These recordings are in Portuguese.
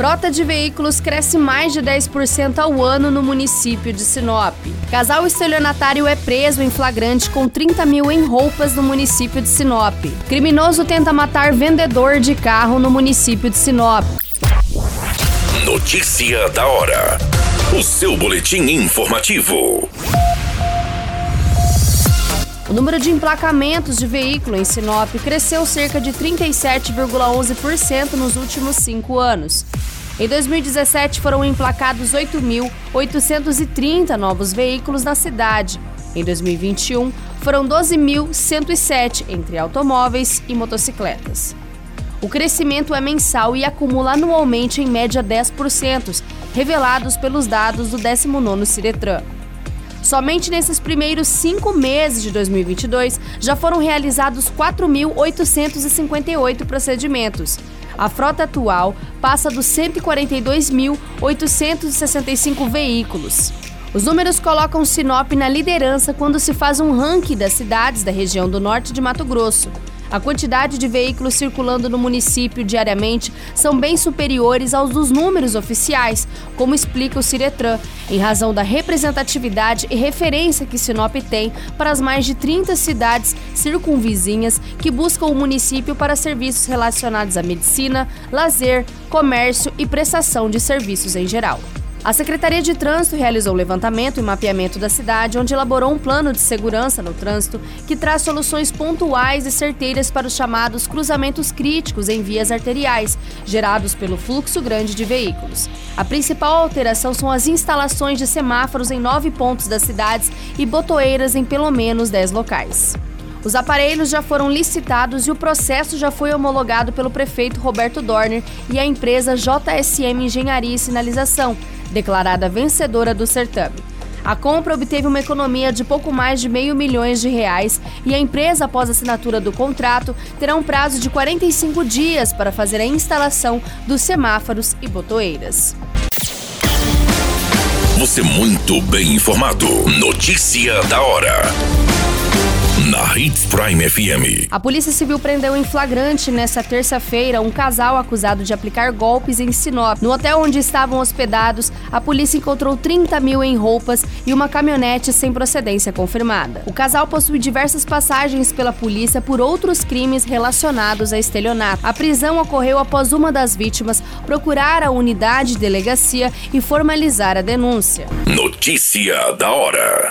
Frota de veículos cresce mais de 10% ao ano no município de Sinop. Casal estelionatário é preso em flagrante com 30 mil em roupas no município de Sinop. Criminoso tenta matar vendedor de carro no município de Sinop. Notícia da hora. O seu boletim informativo. O número de emplacamentos de veículo em Sinop cresceu cerca de 37,11% nos últimos cinco anos. Em 2017, foram emplacados 8.830 novos veículos na cidade. Em 2021, foram 12.107 entre automóveis e motocicletas. O crescimento é mensal e acumula anualmente em média 10%, revelados pelos dados do 19º Ciretran. Somente nesses primeiros cinco meses de 2022 já foram realizados 4.858 procedimentos, a frota atual passa dos 142.865 veículos. Os números colocam Sinop na liderança quando se faz um ranking das cidades da região do norte de Mato Grosso. A quantidade de veículos circulando no município diariamente são bem superiores aos dos números oficiais, como explica o Ciretran, em razão da representatividade e referência que Sinop tem para as mais de 30 cidades circunvizinhas que buscam o município para serviços relacionados à medicina, lazer, comércio e prestação de serviços em geral. A Secretaria de Trânsito realizou levantamento e mapeamento da cidade, onde elaborou um plano de segurança no trânsito que traz soluções pontuais e certeiras para os chamados cruzamentos críticos em vias arteriais, gerados pelo fluxo grande de veículos. A principal alteração são as instalações de semáforos em nove pontos das cidades e botoeiras em pelo menos dez locais. Os aparelhos já foram licitados e o processo já foi homologado pelo prefeito Roberto Dorner e a empresa JSM Engenharia e Sinalização, declarada vencedora do certame. A compra obteve uma economia de pouco mais de meio milhões de reais e a empresa, após a assinatura do contrato, terá um prazo de 45 dias para fazer a instalação dos semáforos e botoeiras. Você muito bem informado. Notícia da hora na Hits Prime FM. A Polícia Civil prendeu em flagrante nesta terça-feira um casal acusado de aplicar golpes em Sinop. No hotel onde estavam hospedados, a polícia encontrou 30 mil em roupas e uma caminhonete sem procedência confirmada. O casal possui diversas passagens pela polícia por outros crimes relacionados a estelionato. A prisão ocorreu após uma das vítimas procurar a unidade de delegacia e formalizar a denúncia. Notícia da hora.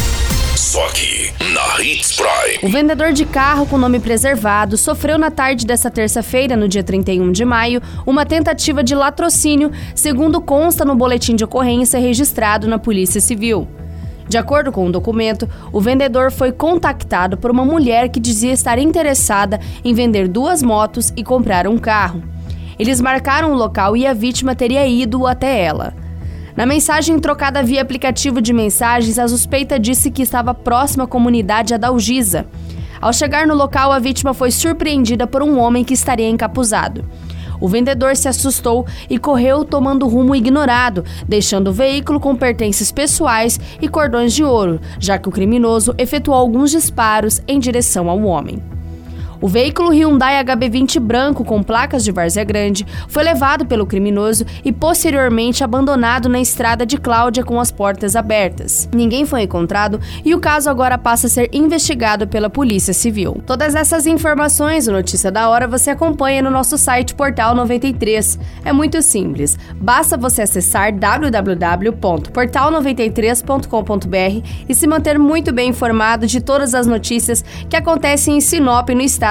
Só aqui, na Hits Prime. O vendedor de carro com nome preservado sofreu na tarde desta terça-feira, no dia 31 de maio, uma tentativa de latrocínio, segundo consta no boletim de ocorrência registrado na Polícia Civil. De acordo com o um documento, o vendedor foi contactado por uma mulher que dizia estar interessada em vender duas motos e comprar um carro. Eles marcaram o local e a vítima teria ido até ela. Na mensagem trocada via aplicativo de mensagens, a suspeita disse que estava próxima à comunidade Adalgisa. Ao chegar no local, a vítima foi surpreendida por um homem que estaria encapuzado. O vendedor se assustou e correu tomando rumo ignorado, deixando o veículo com pertences pessoais e cordões de ouro, já que o criminoso efetuou alguns disparos em direção ao homem. O veículo Hyundai HB20 branco com placas de Várzea Grande foi levado pelo criminoso e posteriormente abandonado na estrada de Cláudia com as portas abertas. Ninguém foi encontrado e o caso agora passa a ser investigado pela Polícia Civil. Todas essas informações, o Notícia da Hora, você acompanha no nosso site Portal 93. É muito simples. Basta você acessar www.portal93.com.br e se manter muito bem informado de todas as notícias que acontecem em Sinop no estado